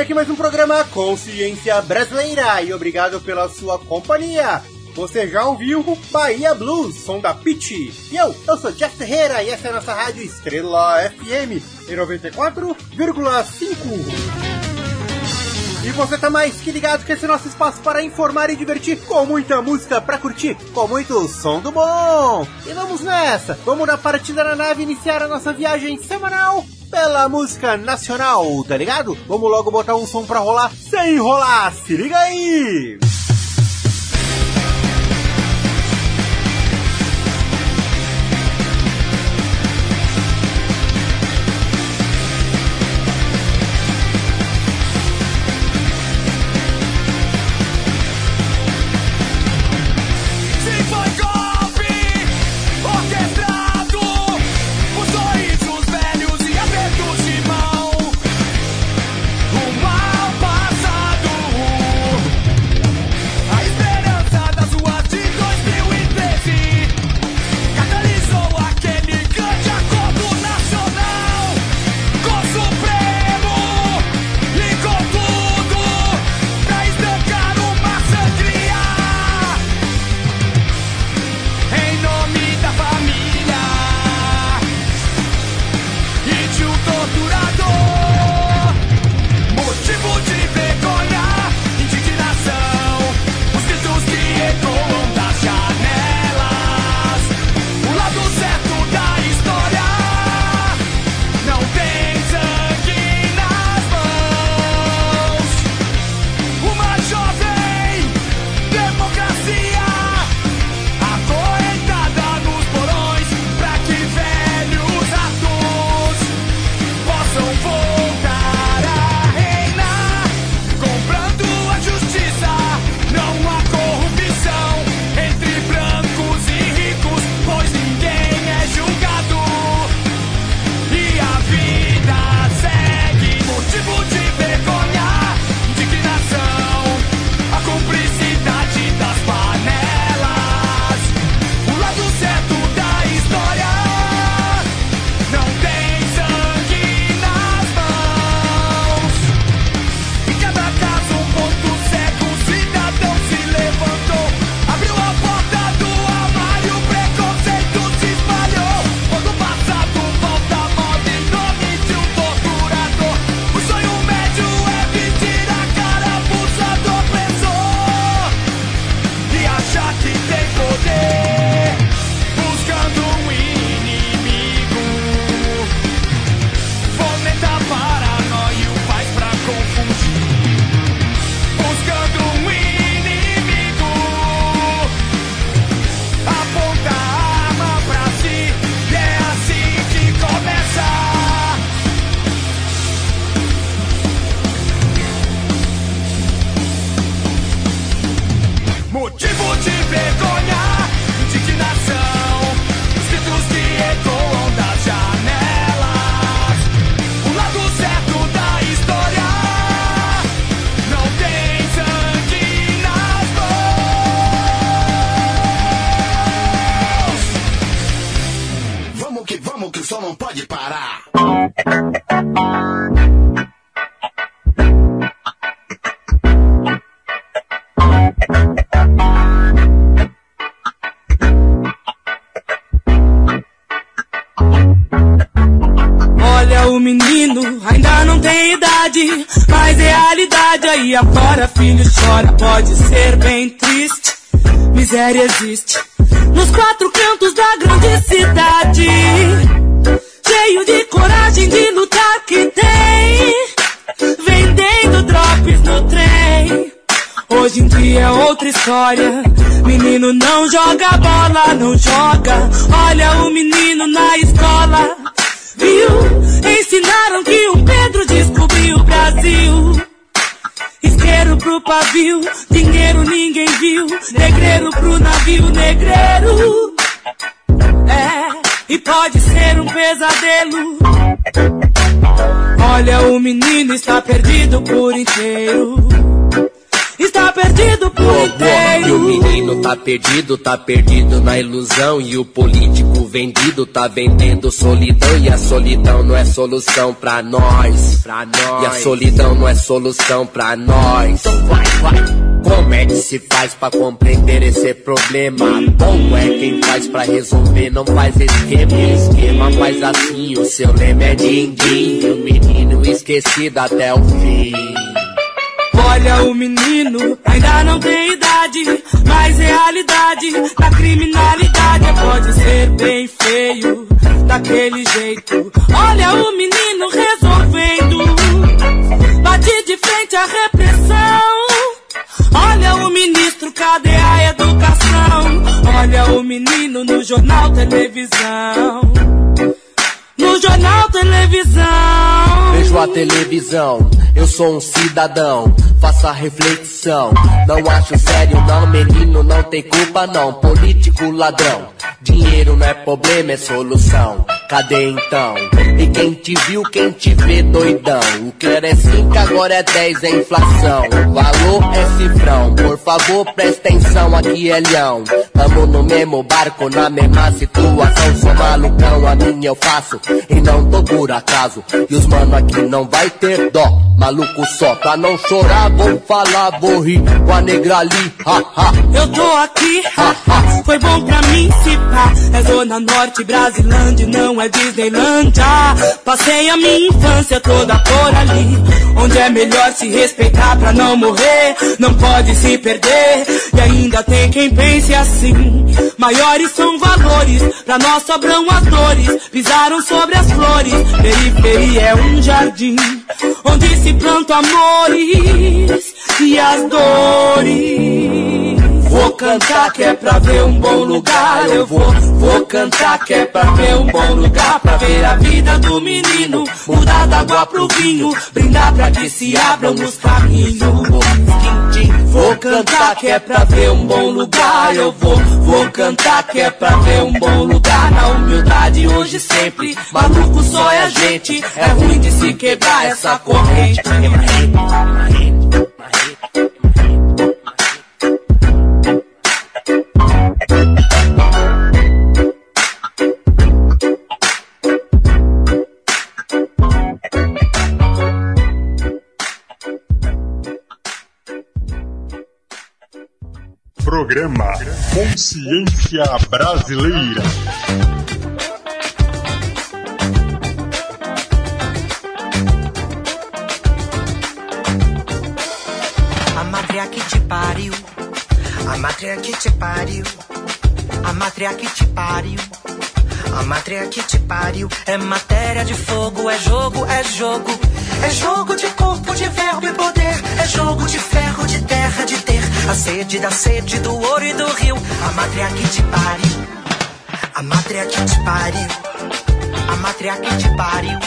aqui mais um programa Consciência Brasileira e obrigado pela sua companhia. Você já ouviu Bahia Blues, som da Peach? E eu, eu sou Jeff Ferreira e essa é a nossa rádio Estrela FM em 94,5. E você tá mais que ligado que esse é nosso espaço para informar e divertir com muita música pra curtir, com muito som do bom. E vamos nessa, vamos na partida na nave iniciar a nossa viagem semanal pela música nacional, tá ligado? Vamos logo botar um som pra rolar sem enrolar, se liga aí! Música história. Menino não joga bola, não joga. Olha o menino na escola. Viu? Ensinaram que o Pedro descobriu o Brasil. Isqueiro pro pavio, dinheiro ninguém viu. Negreiro pro navio, negreiro. É, e pode ser um pesadelo. Olha, o menino está perdido por inteiro. Está perdido por E o inteiro. menino tá perdido, tá perdido na ilusão. E o político vendido tá vendendo solidão. E a solidão não é solução pra nós. Pra nós. E a solidão não é solução pra nós. Então vai, vai. Como é que se faz pra compreender esse problema? Como é quem faz pra resolver? Não faz esquema. O esquema faz assim. O seu lema é din-din. E o menino esquecido até o fim. Olha o menino, ainda não tem idade, mas realidade da criminalidade pode ser bem feio, daquele jeito. Olha o menino resolvendo, bate de frente à repressão. Olha o ministro, cadê a educação? Olha o menino no jornal televisão. No jornal televisão. Vejo a televisão, eu sou um cidadão, faça reflexão. Não acho sério, não, menino, não tem culpa, não. Político ladrão, dinheiro não é problema, é solução. Cadê então? E quem te viu, quem te vê doidão? O que era é 5, agora é 10, é inflação. O valor é cifrão, por favor, presta atenção, aqui é leão. Tamo no mesmo barco, na mesma situação. Sou malucão, a minha eu faço, e não tô por acaso. E os mano aqui não vai ter dó, maluco só. Pra não chorar, vou falar, vou rir com a negra ali, ha ha. Eu tô aqui, haha, foi bom pra mim se pá. É Zona Norte, Brasilândia, não é Disneylândia. Passei a minha infância toda por ali. Onde é melhor se respeitar pra não morrer. Não pode se perder. E ainda tem quem pense assim. Maiores são valores, pra nós sobram as dores. Pisaram sobre as flores. Periferia é um jardim. Onde se plantam amores e as dores. Vou cantar que é pra ver um bom lugar. Eu vou, vou cantar que é pra ver um bom lugar. Pra ver a vida do menino mudar da água pro vinho. Brindar pra que se abram os caminhos. Vou cantar que é pra ver um bom lugar. Eu vou, vou cantar que é pra ver um bom lugar. Na humildade hoje sempre. Maluco só é a gente. É ruim de se quebrar essa corrente. Programa Consciência Brasileira. A mátria que te pariu. A mátria que te pariu. A mátria que te pariu. A mátria que te pariu. É matéria de fogo, é jogo, é jogo. É jogo de corpo, de verbo e poder. É jogo de ferro, de terra, de ter. A sede da sede do ouro e do rio. A matria é que te pare. A matria é que te pare. A matria é que te pare.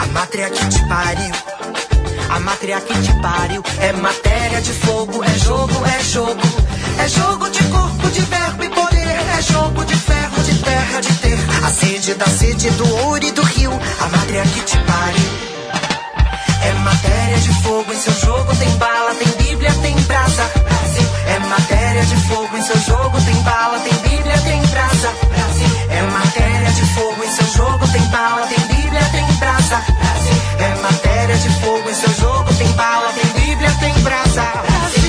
A matria que te pare. A matria que te pare. É matéria de fogo, é jogo, é jogo. É jogo de corpo, de verbo e poder. É jogo de ferro, de terra, de ter. A sede da sede do ouro e do rio. A matria que te pare. É matéria de fogo, em seu jogo tem bala, tem bíblia, tem brasa. Brasil é matéria de fogo, em seu jogo tem bala, tem bíblia, tem brasa. Brasil é matéria de fogo, em seu jogo tem bala, tem bíblia, tem brasa. Brasil é matéria de fogo, em seu jogo tem bala, tem bíblia, tem brasa. Brasil.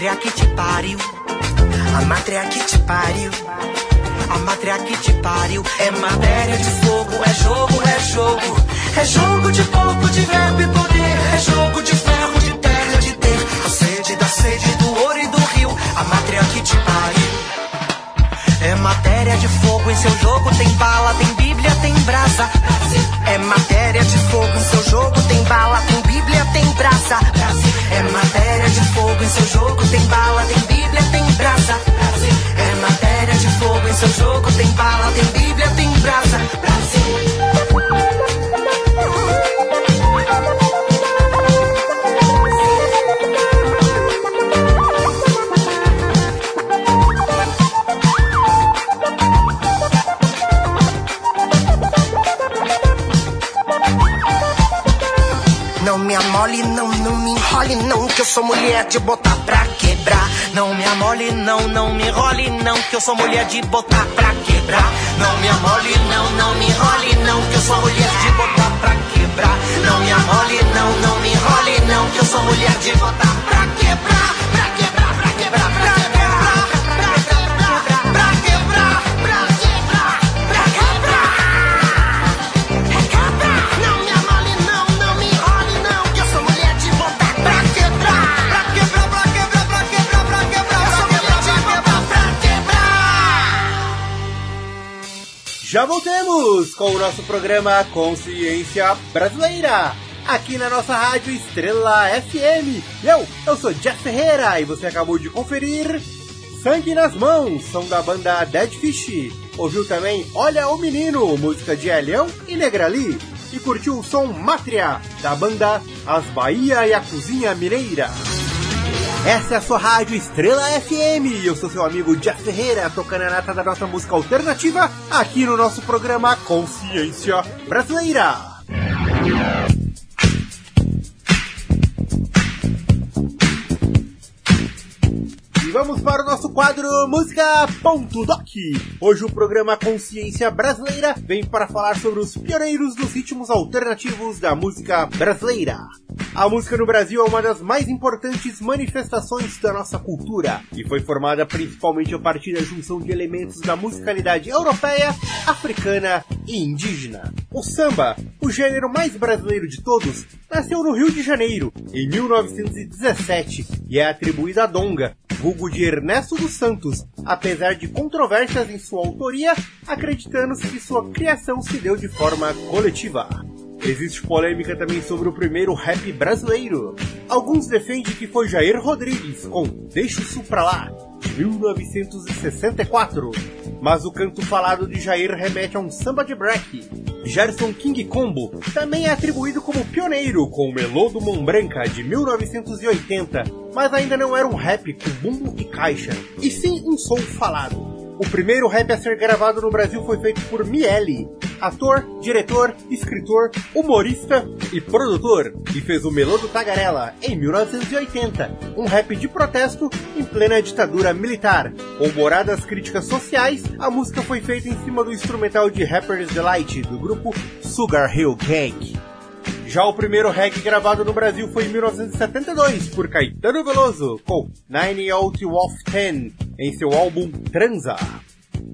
A mátria que te pariu. A mátria que te pariu. A mátria que te pariu. É matéria de fogo, é jogo, é jogo. É jogo de corpo, de verbo e poder. É jogo de ferro, de terra, de ter. A sede da sede do ouro e do rio. A mátria que te pariu. É matéria de fogo, em seu jogo tem bala, tem bíblia, tem brasa. É matéria de fogo, em seu jogo tem bala, tem bíblia, tem brasa. É matéria de fogo, em seu jogo tem bala, tem bíblia, tem brasa. É matéria de fogo, em seu jogo tem bala, tem bíblia, de botar pra quebrar. Não me amole, não, não me enrole, não, que eu sou mulher de botar pra quebrar. Não me amole, não, não me enrole, não, que eu sou mulher de botar pra quebrar. Não me amole, não, não me enrole, não, que eu sou mulher de botar pra quebrar. Já voltemos com o nosso programa Consciência Brasileira. Aqui na nossa rádio Estrela FM. Eu, eu sou Jeff Ferreira e você acabou de conferir Sangue nas Mãos, som da banda Dead Fish. Ouviu também Olha o Menino, música de Elião e Negrali. E curtiu o som Mátria, da banda As Bahia e a Cozinha Mineira. Essa é a sua rádio Estrela FM. Eu sou seu amigo Jeff Ferreira, tocando a nata da nossa música alternativa aqui no nosso programa Consciência Brasileira. E vamos para o nosso quadro Música Ponto Doc. Hoje o programa Consciência Brasileira vem para falar sobre os pioneiros dos ritmos alternativos da música brasileira. A música no Brasil é uma das mais importantes manifestações da nossa cultura e foi formada principalmente a partir da junção de elementos da musicalidade europeia, africana e indígena. O samba, o gênero mais brasileiro de todos, nasceu no Rio de Janeiro em 1917 e é atribuído a Donga, vulgo de Ernesto dos Santos, apesar de controvérsias em sua autoria, acreditando-se que sua criação se deu de forma coletiva. Existe polêmica também sobre o primeiro rap brasileiro. Alguns defendem que foi Jair Rodrigues com Deixa Isso Pra Lá, de 1964. Mas o canto falado de Jair remete a um samba de break. Gerson King Combo também é atribuído como pioneiro com o Melô do Mão Branca de 1980, mas ainda não era um rap com bumbo e caixa, e sim um som falado. O primeiro rap a ser gravado no Brasil foi feito por Miele, ator, diretor, escritor, humorista e produtor, e fez o Melô do Tagarela em 1980, um rap de protesto em plena ditadura militar. Com humoradas críticas sociais, a música foi feita em cima do instrumental de Rapper's Delight do grupo Sugar Hill Gang. Já o primeiro reggae gravado no Brasil foi em 1972 por Caetano Veloso com Nine Out of Ten em seu álbum Transa.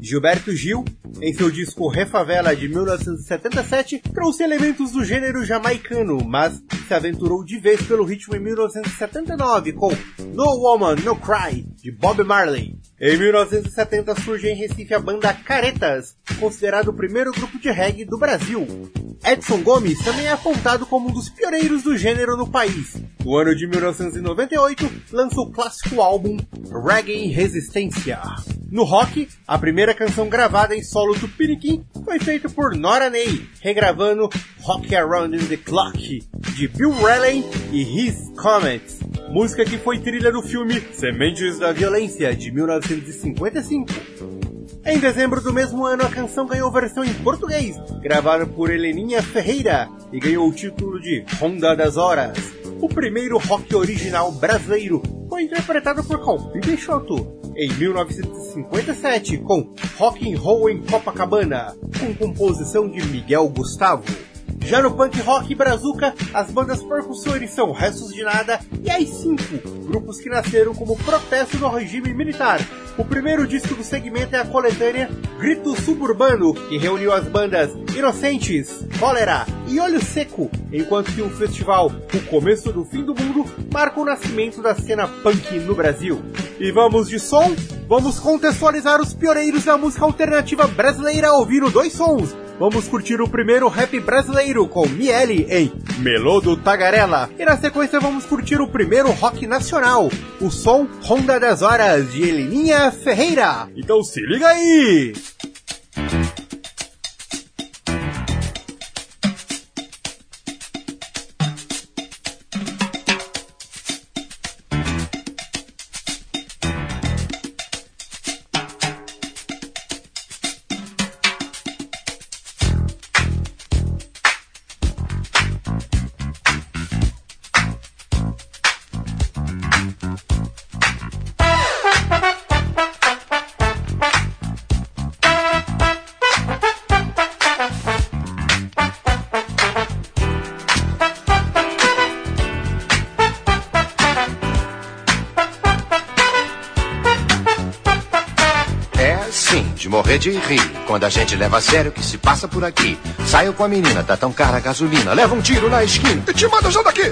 Gilberto Gil, em seu disco Refavela de 1977, trouxe elementos do gênero jamaicano, mas se aventurou de vez pelo ritmo em 1979 com No Woman, No Cry, de Bob Marley. Em 1970 surge em Recife a banda Caretas, considerado o primeiro grupo de reggae do Brasil. Edson Gomes também é apontado como um dos pioneiros do gênero no país. No ano de 1998, lança o clássico álbum Reggae Resistência. No rock, a primeira canção gravada em solo do Piniquim foi feita por Nora Ney, regravando Rock Around the Clock, de Bill Raleigh e His Comets, música que foi trilha do filme Sementes da Violência, de 1955. Em dezembro do mesmo ano, a canção ganhou versão em português, gravada por Heleninha Ferreira, e ganhou o título de Ronda das Horas. O primeiro rock original brasileiro foi interpretado por Calbi Peixoto em 1957 com Rock and Roll em Copacabana, com composição de Miguel Gustavo. Já no punk rock brazuca, as bandas percussores são Restos de Nada e as Cinco, grupos que nasceram como protesto do regime militar. O primeiro disco do segmento é a coletânea Grito Suburbano, que reuniu as bandas Inocentes, Cólera e Olho Seco, enquanto que o festival O Começo do Fim do Mundo marca o nascimento da cena punk no Brasil. E vamos de som? Vamos contextualizar os pioneiros da música alternativa brasileira ouvindo dois sons. Vamos curtir o primeiro rap brasileiro com Miele em Melodo Tagarela. E na sequência vamos curtir o primeiro rock nacional, o som Ronda das Horas de Elininha Ferreira. Então se liga aí! De morrer de rir. Quando a gente leva a sério o que se passa por aqui. Saio com a menina, tá tão cara a gasolina. Leva um tiro na esquina e te manda já daqui.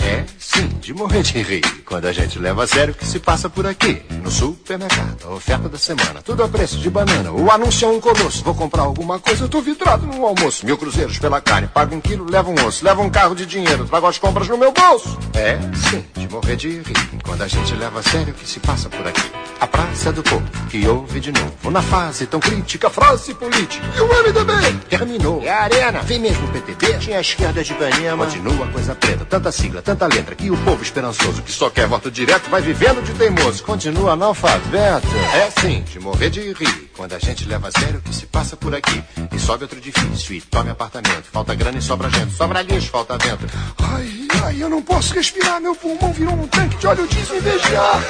É sim, de morrer de rir. Quando a gente leva a sério o que se passa por aqui. No supermercado, a oferta da semana. Tudo a preço de banana. O anúncio é um colosso. Vou comprar alguma coisa, eu tô vidrado no almoço. Mil cruzeiros pela carne. Pago um quilo, levo um osso. Levo um carro de dinheiro. Trago as compras no meu bolso. É sim, de morrer de rir. Quando a gente leva a sério o que se passa por aqui. A Praça do Povo, que houve de novo. Na fase tão crítica, frase política. E o MDB terminou. É a arena. Vem mesmo o PTB. Tinha a esquerda de Ipanema. Continua a coisa preta. Tanta sigla, tanta letra. Que o povo esperançoso, que só quer voto direto, vai vivendo de teimoso. Continua analfabeto. É sim, de morrer de rir. Quando a gente leva a sério o que se passa por aqui. E sobe outro edifício e tome apartamento. Falta grana e sobra gente. Sobra lixo, falta vento. Ai, ai, eu não posso respirar. Meu pulmão virou um tanque de óleo diesel em vez de ar.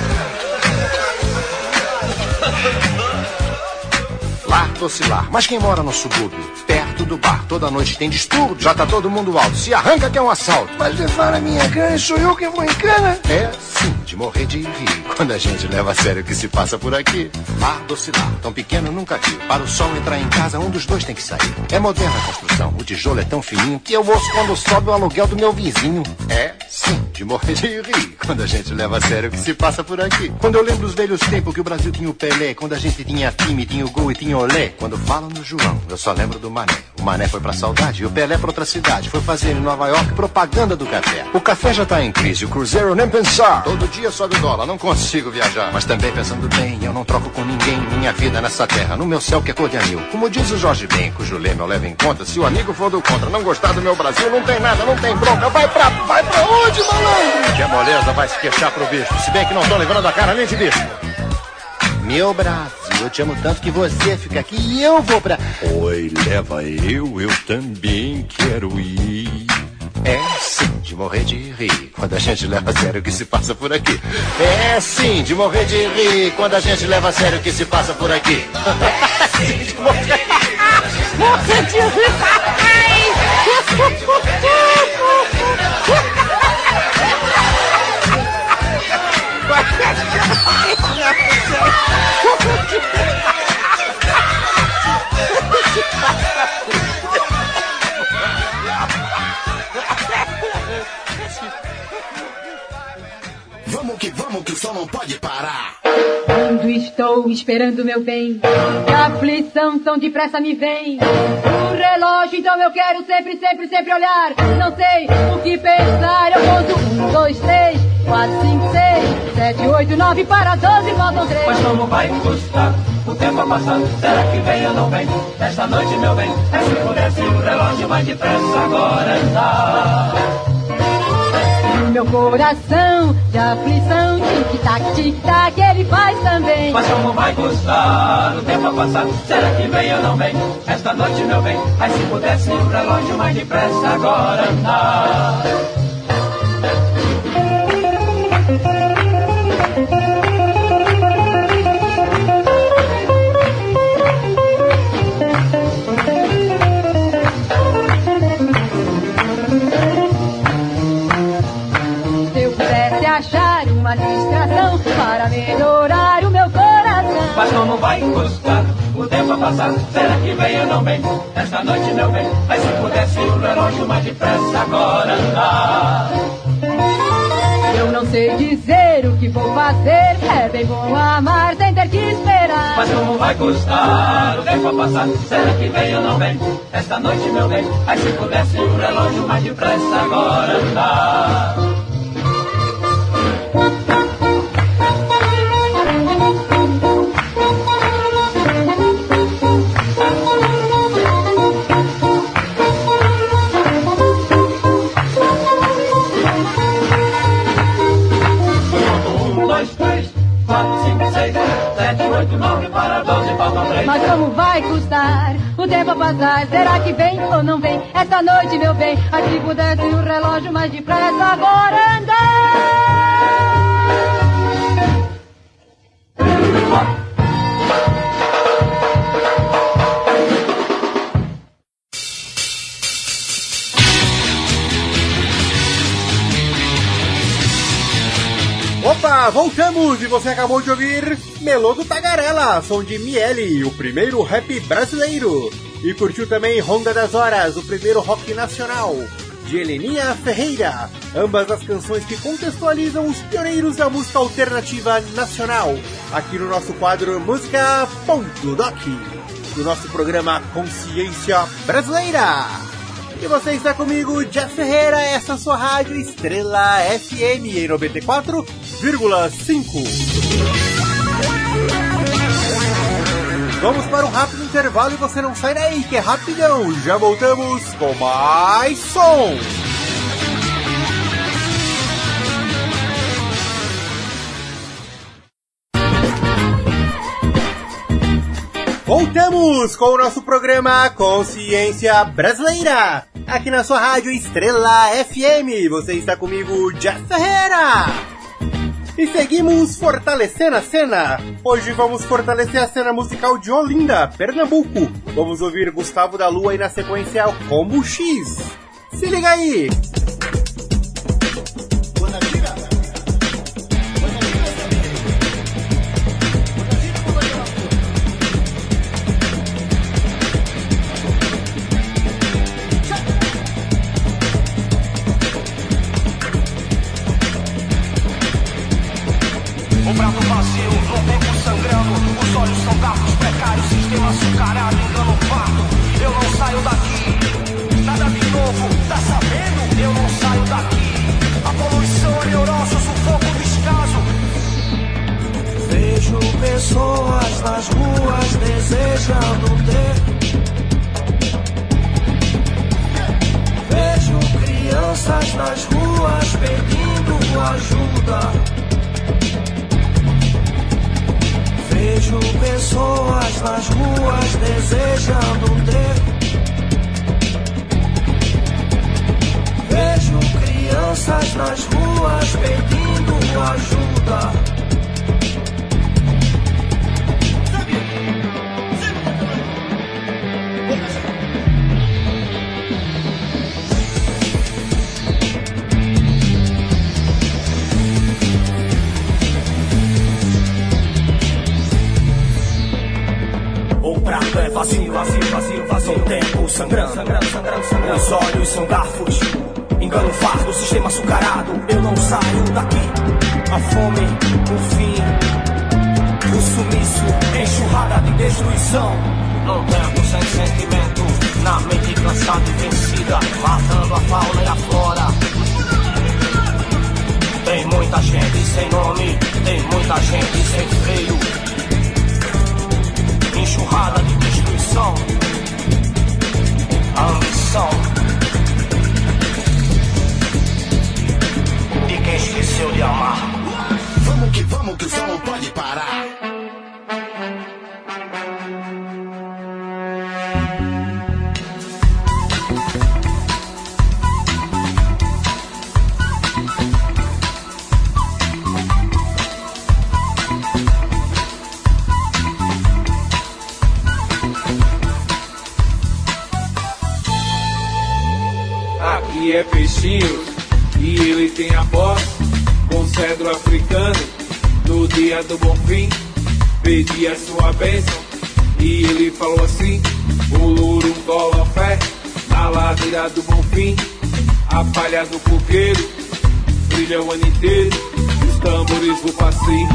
Lar docilar, mas quem mora no subúrbio, perto do bar, toda noite tem distúrbio, já tá todo mundo alto, se arranca que é um assalto. Mas levar a minha cana, sou eu quem vou em cana? É sim, de morrer de rir, quando a gente leva a sério o que se passa por aqui. Lar docilar, tão pequeno nunca vi, para o sol entrar em casa, um dos dois tem que sair. É moderna a construção, o tijolo é tão fininho, que eu ouço quando sobe o aluguel do meu vizinho. É sim, de morrer de rir, quando a gente leva a sério o que se passa por aqui. Quando eu lembro os velhos tempos que o Brasil tinha o Pelé, quando a gente tinha time, tinha o gol e tinha olé. Quando falo no João, eu só lembro do Mané. O Mané foi pra saudade e o Pelé pra outra cidade. Foi fazer em Nova York propaganda do café. O café já tá em crise, o Cruzeiro nem pensar. Todo dia sobe o dólar, não consigo viajar. Mas também pensando bem, eu não troco com ninguém minha vida nessa terra. No meu céu que é cor de anil. Como diz o Jorge Ben, cujo lema eu levo em conta. Se o amigo for do contra, não gostar do meu Brasil, não tem nada, não tem bronca. Vai pra, vai pra onde, malandro? Que a moleza vai se queixar pro bicho. Se bem que não tô livrando a cara nem de bicho. Meu Brasil, eu te amo tanto que você fica aqui e eu vou pra. Oi, leva eu, eu também quero ir. É sim, de morrer de rir quando a gente leva a sério o que se passa por aqui. É sim, de morrer de rir quando a gente leva a sério o que se passa por aqui. É sim, de morrer, morrer de rir. Não pode parar. Quando estou esperando meu bem. Que aflição tão depressa me vem. O relógio, então eu quero sempre, sempre, sempre olhar. Não sei o que pensar, eu conto um, dois, três, quatro, cinco, seis, sete, oito, nove, para doze, faltam três. Mas como vai custar? O tempo a passar, será que vem ou não vem? Esta noite, meu bem, é se pudesse o relógio mais depressa agora andar. Coração de aflição, tic-tac, tic-tac, ele faz também. Mas como vai custar o tempo a passar? Será que vem ou não vem? Esta noite, meu bem, ai se pudesse o relógio mais depressa agora andar. Como vai custar o tempo a passar? Será que vem ou não vem? Esta noite, meu bem, ai se pudesse o relógio mais depressa agora andar. Eu não sei dizer o que vou fazer. É bem bom amar sem ter que esperar. Mas como vai custar o tempo a passar? Será que vem ou não vem? Esta noite, meu bem, ai se pudesse o relógio mais depressa agora andar. Mas como vai custar o tempo a passar? Será que vem ou não vem? Esta noite, meu bem, ai se pudesse o relógio mais depressa agora andar. Voltamos! E você acabou de ouvir Melô do Tagarela, som de Miele, o primeiro rap brasileiro. E curtiu também Ronda das Horas, o primeiro rock nacional, de Heleninha Ferreira. Ambas as canções que contextualizam os pioneiros da música alternativa nacional, aqui no nosso quadro Música Ponto Doc, do nosso programa Consciência Brasileira. E você está comigo, Jeff Ferreira, essa é sua rádio Estrela FM em 94,5. Vamos para um rápido intervalo e você não sai daí, que é rapidão. Já voltamos com mais som. Voltamos com o nosso programa Consciência Brasileira. Aqui na sua rádio Estrela FM. Você está comigo, Jeff Ferreira. E seguimos fortalecendo a cena. Hoje vamos fortalecer a cena musical de Olinda, Pernambuco. Vamos ouvir Gustavo da Lua e na sequência Combo X. Se liga aí! Matando a fauna e a flora. Tem muita gente sem nome, tem muita gente sem freio. Enxurrada de destruição, ambição de quem esqueceu de amar. Vamos que vamos, que o som não pode parar. Tem a voz com cedro africano. No dia do bom fim, pedi a sua bênção e ele falou assim: Ulurum colofé, na ladeira do bom fim, a palha do coqueiro brilha o ano inteiro, os tambores do passinho.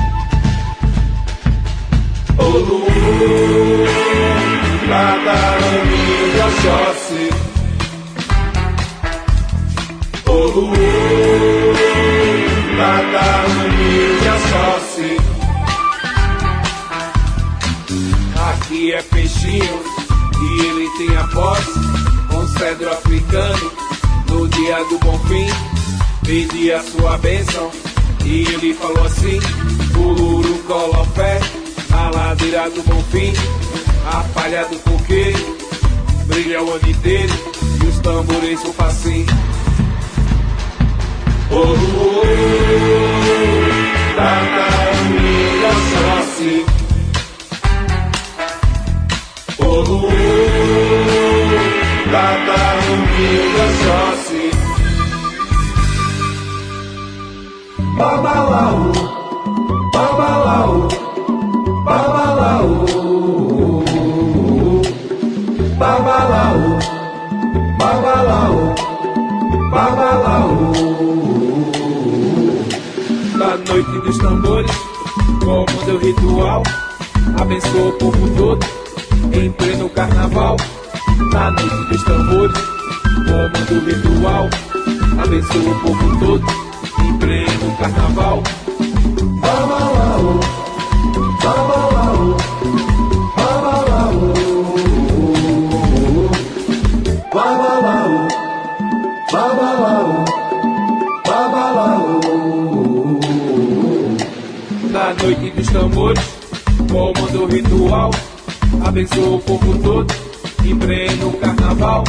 Cada aninho de Oxóssi. Oluo, cada humilde Oxóssi. Aqui é peixinho e ele tem a posse com cedro africano. No dia do bom fim, pedi a sua bênção e ele falou assim: Uluru colofé, na ladeira do bom fim, a palha do coqueiro brilha o ano inteiro e os tambores do passinho. Oh, oh, oh, Tataruga Sossi. Oh, oh, oh, Tataruga Sossi. Babalau, babalau, babalau, babalau, babalau, babalau. Noite dos tambores, comanda o ritual, abençoa o povo todo, em pleno carnaval. Na noite dos tambores, comanda o ritual, abençoa o povo todo, em pleno carnaval. Babalau, babalau, o ritual, abençoa o povo todo, em pleno carnaval.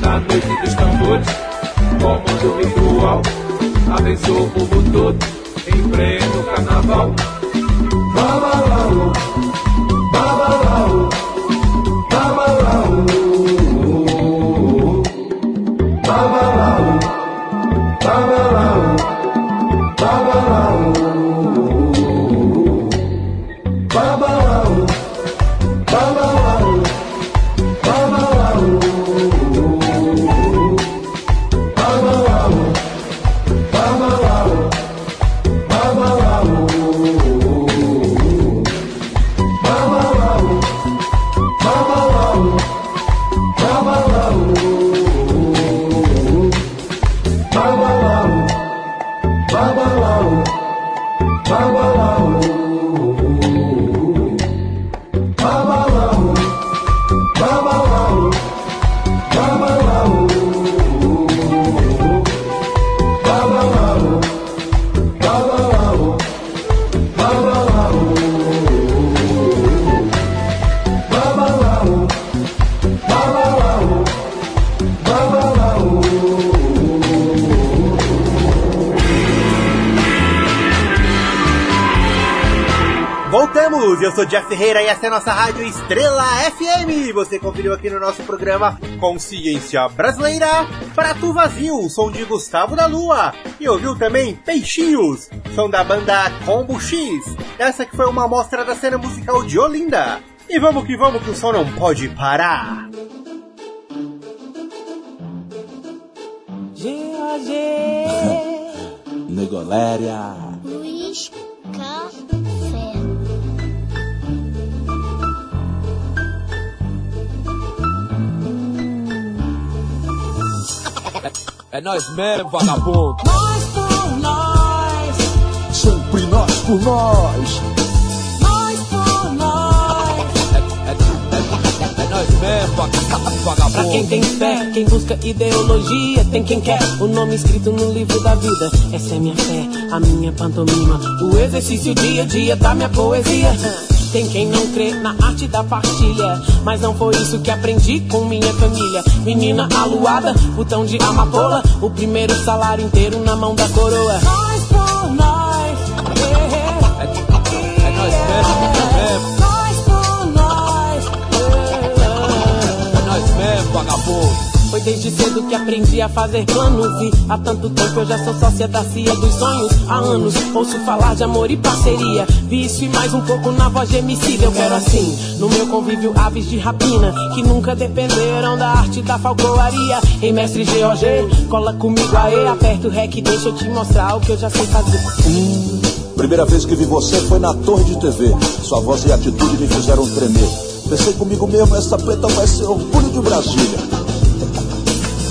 Na noite dos tambores, comanda o ritual, abençoa o povo todo, em pleno carnaval. Babalau, babalau, Ferreira e essa é a nossa rádio Estrela FM. Você conferiu aqui no nosso programa Consciência Brasileira, Prato Vazio, som de Gustavo da Lua. E ouviu também Peixinhos, som da banda Combo X. Essa que foi uma amostra da cena musical de Olinda. E vamos que vamos que o som não pode parar. Negoléria. Luiz Café. Nós mesmo, vagabundo. Nós por nós, Sempre nós por nós. nós por nós. É nós mesmo, vagabundo. Pra quem tem fé, quem busca ideologia, tem quem quer o nome escrito no livro da vida. Essa é minha fé, a minha pantomima, o exercício dia a dia da minha poesia. Tem quem não crê na arte da partilha, mas não foi isso que aprendi com minha família. Menina aluada, botão de amapola, o primeiro salário inteiro na mão da coroa. Nós por nós, É nós mesmo, nós por nós. é nós mesmo, vagabundo. Foi desde cedo que aprendi a fazer planos E há tanto tempo eu já sou sócia da CIA dos sonhos Há anos ouço falar de amor e parceria Vi isso e mais um pouco na voz de homicida Eu quero assim, no meu convívio aves de rapina Que nunca dependeram da arte da falcoaria Ei mestre GOG, cola comigo aí Aperta o rec, deixa eu te mostrar o que eu já sei fazer Primeira vez que vi você foi na torre de TV. Sua voz e atitude me fizeram tremer. Pensei comigo mesmo, essa preta vai ser orgulho de Brasília.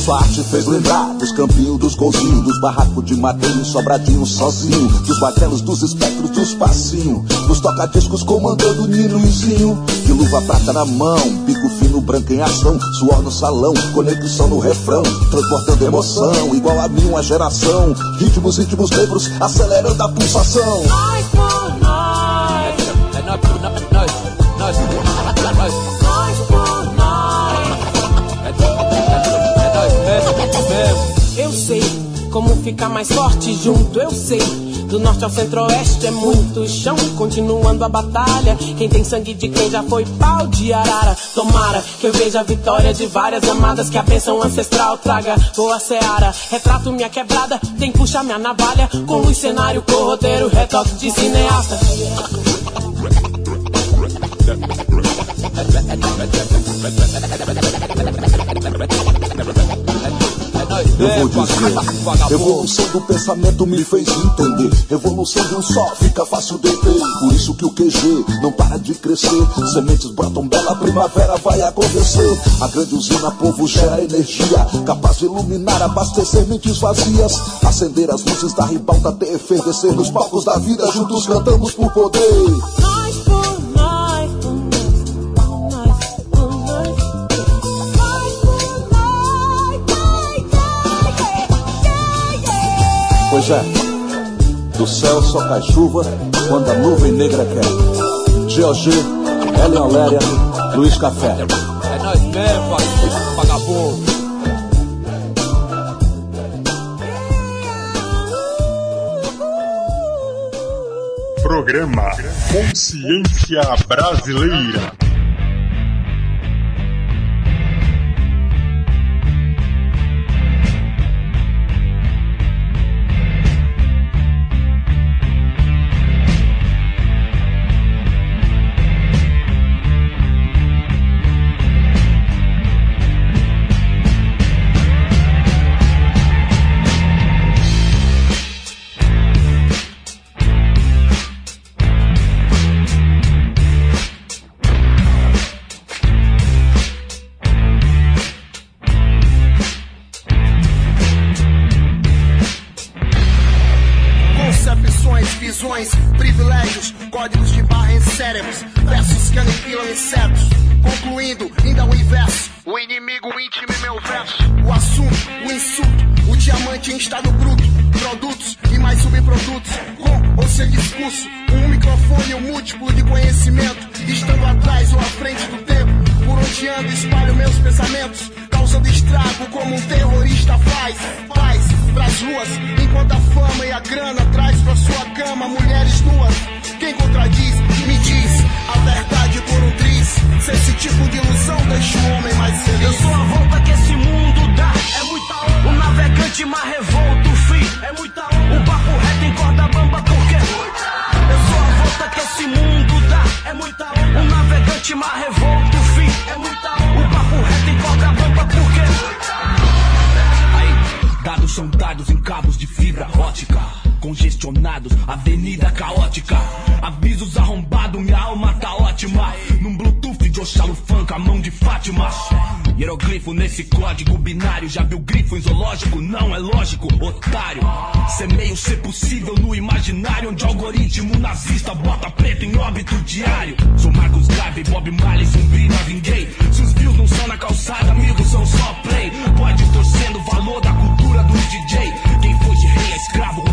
Sua arte fez lembrar dos campinhos, dos golzinhos, dos barracos de madrinho, sobradinho sozinho, dos martelos, dos espectros, dos passinhos, dos toca-discos comandando o Ninozinho, de luva prata na mão, bico fino branco em ação, suor no salão, conexão no refrão, transportando emoção, igual a minha geração, ritmos íntimos negros, acelerando a pulsação. Nós por nós, É nós, nós, nós, nós, nós. Sei como ficar mais forte junto, eu sei. Do norte ao centro-oeste é muito chão, continuando a batalha. Quem tem sangue de quem já foi pau de arara. Tomara que eu veja a vitória de várias amadas, que a bênção ancestral traga boa seara. Retrato minha quebrada, tem que puxar minha navalha. Com luz, cenário, cor, roteiro, retoque de cineasta. Eu vou dizer, evolução do pensamento me fez entender. Revolução de um só fica fácil de ter. Por isso que o QG não para de crescer. Sementes brotam bela, primavera vai acontecer. A grande usina, povo gera energia, capaz de iluminar, abastecer mentes vazias. Acender as luzes da ribalta até efervescer nos palcos da vida. Juntos cantamos por poder. Pois é, do céu só cai chuva quando a nuvem negra quer. GOG, Helen Oléria, Luiz Café. É nós mesmo, vagabundo. Programa Consciência Brasileira. Diário. Sou Marcos Garvey, Bob Marley, zumbi, Marvin Gaye. Se os views não são na calçada, amigos, são só play. Pode torcendo o valor da cultura dos DJ. Quem foi de rei a escravo,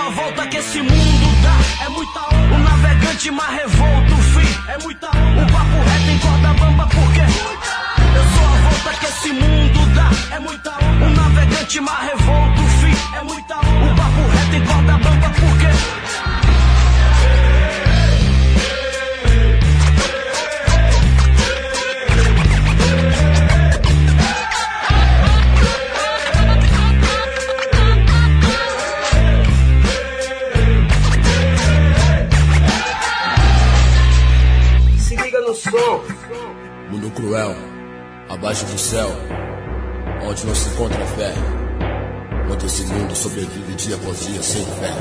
Sou a volta que esse mundo dá, é muita onda. O navegante mais revolto, fim, é muita onda. O papo reto em corda bamba, por quê? Eu sou a volta que esse mundo dá, é muita onda. O navegante mais revolto, fim, é muita onda. O papo reto em corda bamba, por abaixo do céu, onde não se encontra fé. Onde esse mundo sobrevive dia após dia sem fé.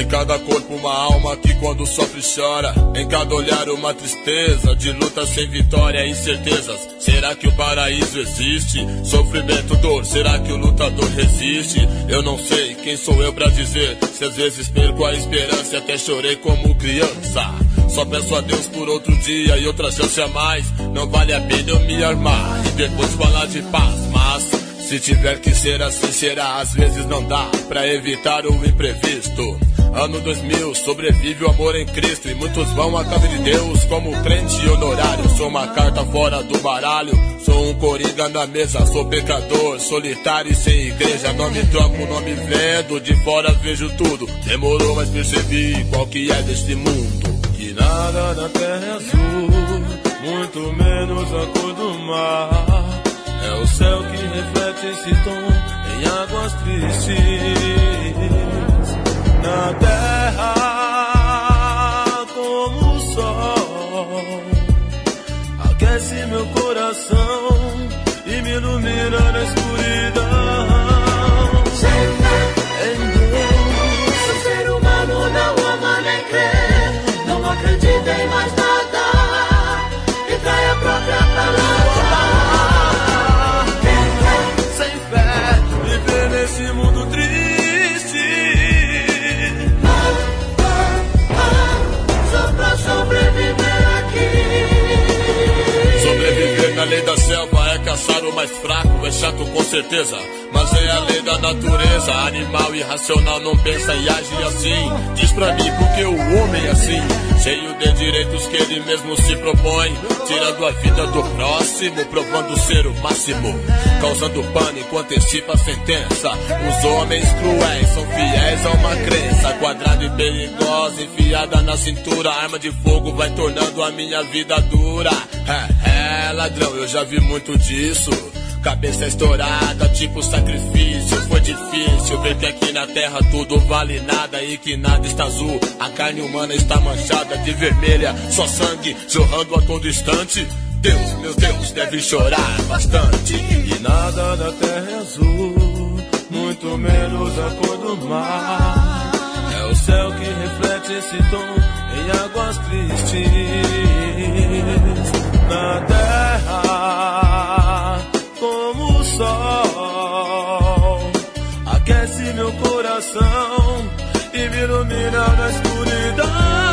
Em cada corpo uma alma que quando sofre chora Em cada olhar uma tristeza De luta sem vitória, incertezas Será que o paraíso existe? Sofrimento, dor, será que o lutador resiste? Eu não sei, quem sou eu pra dizer Se às vezes perco a esperança até chorei como criança Só peço a Deus por outro dia e outra chance a mais Não vale a pena eu me armar E depois falar de paz, mas se tiver que ser assim, será. Às vezes não dá pra evitar o imprevisto. Ano 2000, sobrevive o amor em Cristo. E muitos vão à casa de Deus como crente honorário. Sou uma carta fora do baralho. Sou um coringa na mesa. Sou pecador, solitário e sem igreja. Não me troco, não me vendo. De fora vejo tudo. Demorou, mas percebi qual que é deste mundo. Que nada na terra é azul. Muito menos a cor do mar. É o céu que reflete esse tom em águas tristes. Na terra, como o sol, aquece meu coração e me ilumina na escuridão. Mais fraco, é chato com certeza, mas é a lei da natureza. Animal irracional não pensa e age assim. Diz pra mim porque o homem é assim, cheio de direitos que ele mesmo se propõe, tirando a vida do próximo, provando ser o máximo, causando pânico, antecipa a sentença. Os homens cruéis são fiéis a uma crença quadrada e perigosa, enfiada na cintura, arma de fogo vai tornando a minha vida dura. É, é ladrão, eu já vi muito disso. Cabeça estourada, tipo sacrifício. Foi difícil ver que aqui na terra tudo vale nada e que nada está azul. A carne humana está manchada de vermelha, só sangue jorrando a todo instante. Deus, meu Deus, deve chorar bastante. E nada da terra é azul, muito menos a cor do mar. É o céu que reflete esse tom em águas tristes. Na terra, sol, aquece meu coração e me ilumina na escuridão.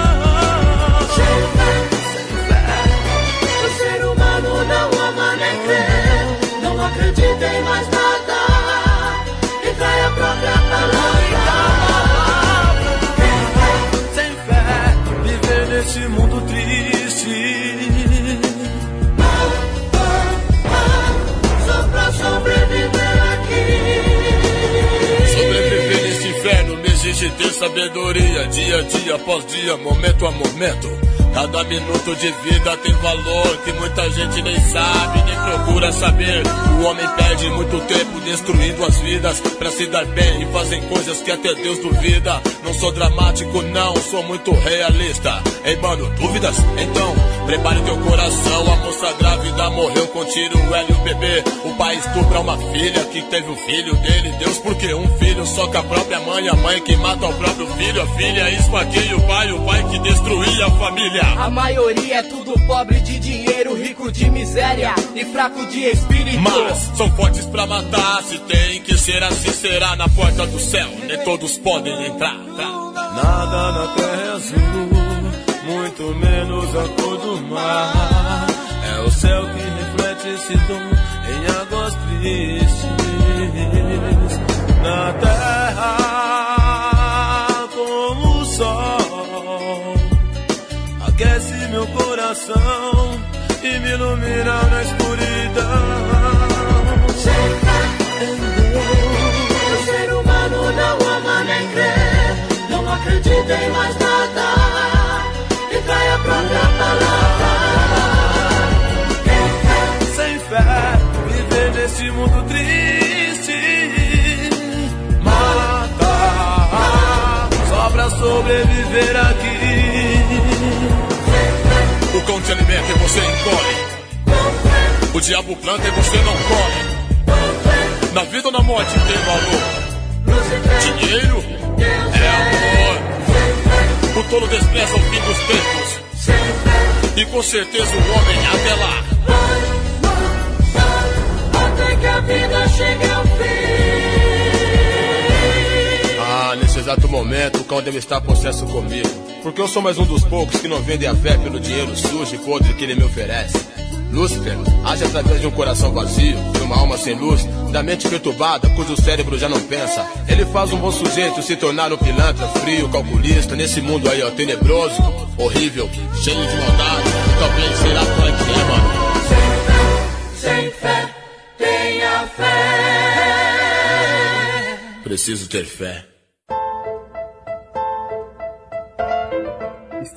Ter sabedoria, dia a dia, após dia, momento a momento. Cada minuto de vida tem valor que muita gente nem sabe, nem procura saber. O homem perde muito tempo destruindo as vidas pra se dar bem e fazem coisas que até Deus duvida. Não sou dramático, não, sou muito realista. Ei, mano, dúvidas? Então, prepare teu coração. A moça grávida morreu com tiro, L e o bebê. O pai estupra uma filha que teve o filho dele. Deus, porque um filho soca a própria mãe, a mãe que mata o próprio filho, a filha esfaqueia o pai, o pai que destruía a família. A maioria é tudo pobre de dinheiro, rico de miséria e fraco de espírito. Mas são fortes pra matar. Se tem que ser assim, será na porta do céu. Nem todos podem entrar. Nada na terra é azul, muito menos a cor do mar. É o céu que reflete esse dom em águas tristes. Na terra, como o sol, aquece meu coração e me ilumina na escuridão. O ser humano não ama nem crê, não acredita em mais sobreviver aqui. O cão te alimenta e você engole. O diabo planta e você não colhe. Na vida ou na morte tem valor. Dinheiro é amor. O tolo despreza o fim dos tempos. E com certeza o homem até lá. Até que a vida chegue ao fim. Exato momento o cão deve estar possesso comigo. Porque eu sou mais um dos poucos que não vendem a fé pelo dinheiro sujo e podre que ele me oferece. Lúcifer age através de um coração vazio, de uma alma sem luz, da mente perturbada, cujo cérebro já não pensa. Ele faz um bom sujeito se tornar um pilantra, frio, calculista, nesse mundo aí, ó, tenebroso, horrível, cheio de maldade. E talvez será funk, né, mano? Sem fé, tenha fé. Preciso ter fé.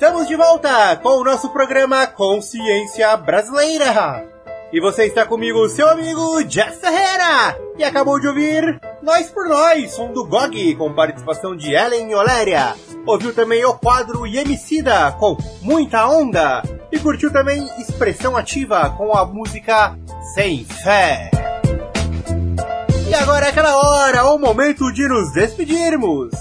Estamos de volta com o nosso programa Consciência Brasileira. E você está comigo, seu amigo Jeff Ferreira. E acabou de ouvir Nós por Nós, som do GOG, com participação de Ellen Oléria. Ouviu também o quadro Yemicida, com Muita Onda. E curtiu também Expressão Ativa, com a música Sem Fé. E agora é aquela hora, o momento de nos despedirmos.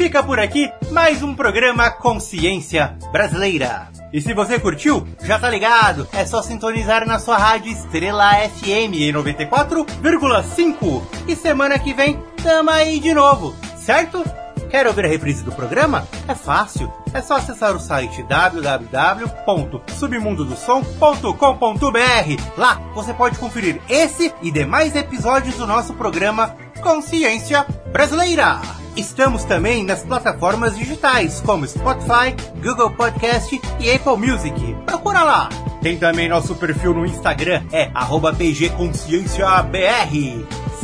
Fica por aqui mais um programa Consciência Brasileira. E se você curtiu, já tá ligado, é só sintonizar na sua rádio Estrela FM em 94,5. E semana que vem, tamo aí de novo, certo? Quer ouvir a reprise do programa? É fácil. É só acessar o site www.submundodosom.com.br. Lá você pode conferir esse e demais episódios do nosso programa Consciência Brasileira. Estamos também nas plataformas digitais como Spotify, Google Podcast e Apple Music. Procura lá. Tem também nosso perfil no Instagram, é pgconscienciabr.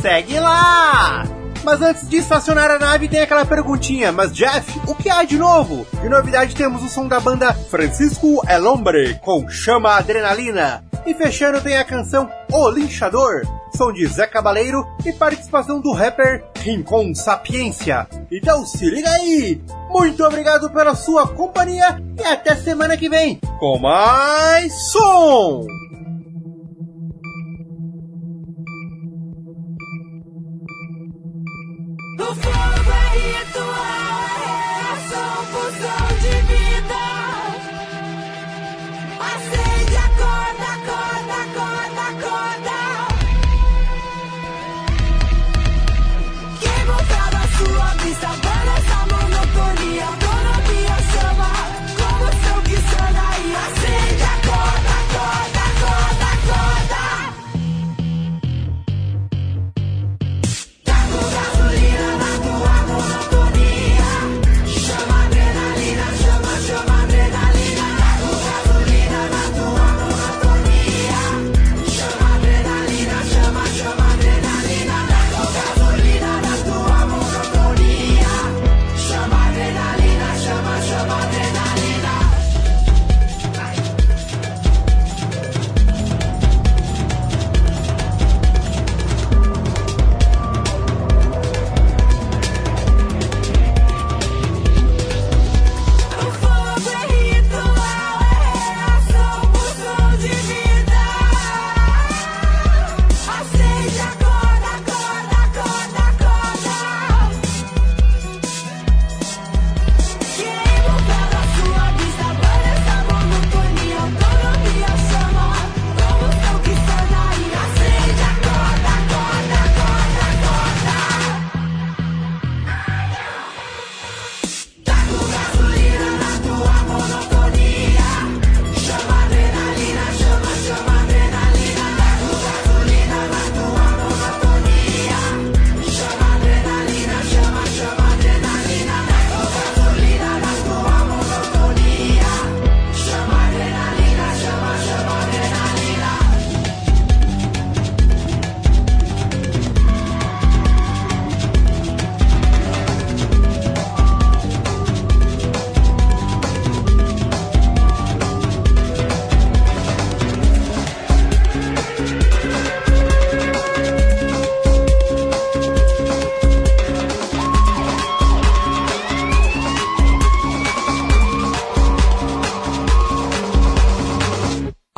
Segue lá! Mas antes de estacionar a nave tem aquela perguntinha, mas Jeff, o que há de novo? De novidade temos o som da banda Francisco El Hombre com Chama Adrenalina. E fechando tem a canção O Linchador, som de Zé Cabaleiro e participação do rapper Rincon Sapiência. Então se liga aí! Muito obrigado pela sua companhia e até semana que vem com mais som!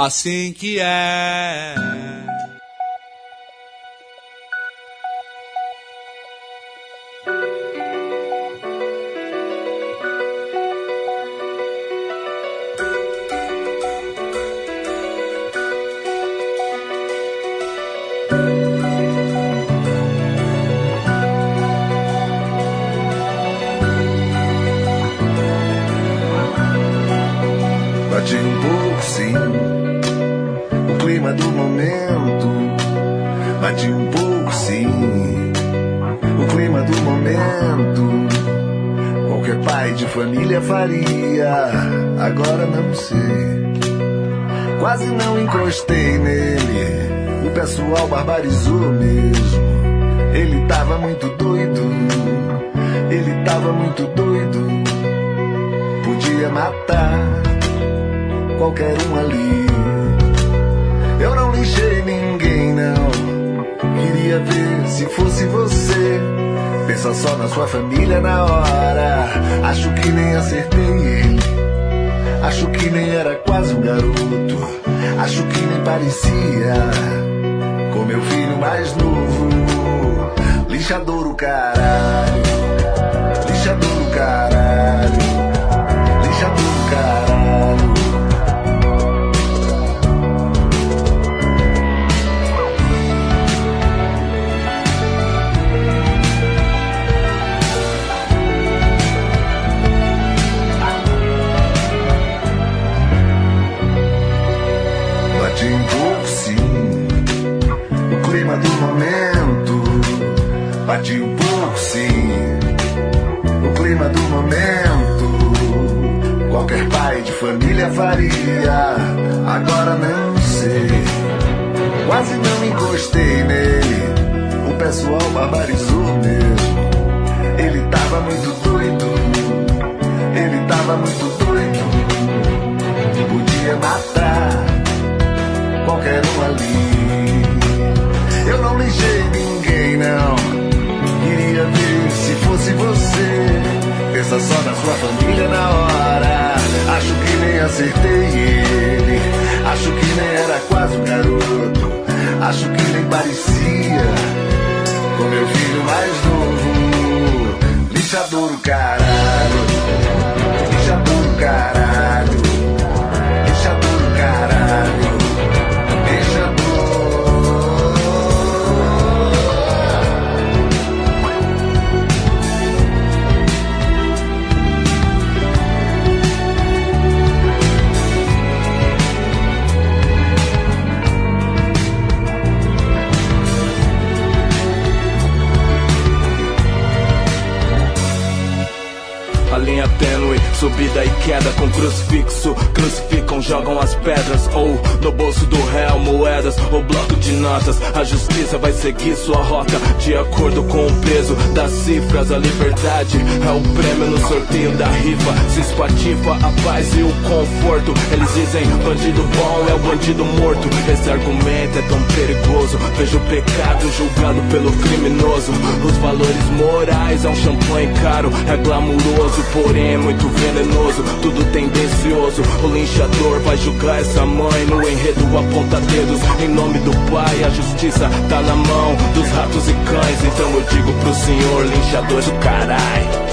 Assim que é. Fosse você. Pensa só na sua família na hora. Acho que nem acertei. Acho que nem era quase um garoto. Acho que nem parecia com meu filho mais novo. Lixador o caralho. Lixador o caralho. Bati um pouco, sim. O clima do momento. Qualquer pai de família faria. Agora não sei. Quase não encostei nele. O pessoal barbarizou mesmo. Ele tava muito doido. Ele tava muito doido. Podia matar qualquer um ali. Eu não linchei ninguém, não. Fosse você. Pensa só na sua família na hora. Acho que nem acertei ele. Acho que nem era quase um garoto. Acho que nem parecia com meu filho mais novo. Lixador o caralho. Com crucifixo. Jogam as pedras. Ou no bolso do réu, moedas ou bloco de notas. A justiça vai seguir sua rota de acordo com o peso das cifras. A liberdade é o prêmio no sorteio da rifa. Se espatifa a paz e o conforto. Eles dizem bandido bom é o bandido morto. Esse argumento é tão perigoso. Vejo o pecado julgado pelo criminoso. Os valores morais é um champanhe caro, é glamuroso, porém é muito venenoso. Tudo tendencioso. O linchador vai julgar essa mãe no enredo aponta dedos. Em nome do pai, a justiça tá na mão dos ratos e cães. Então eu digo pro senhor linchador do carai.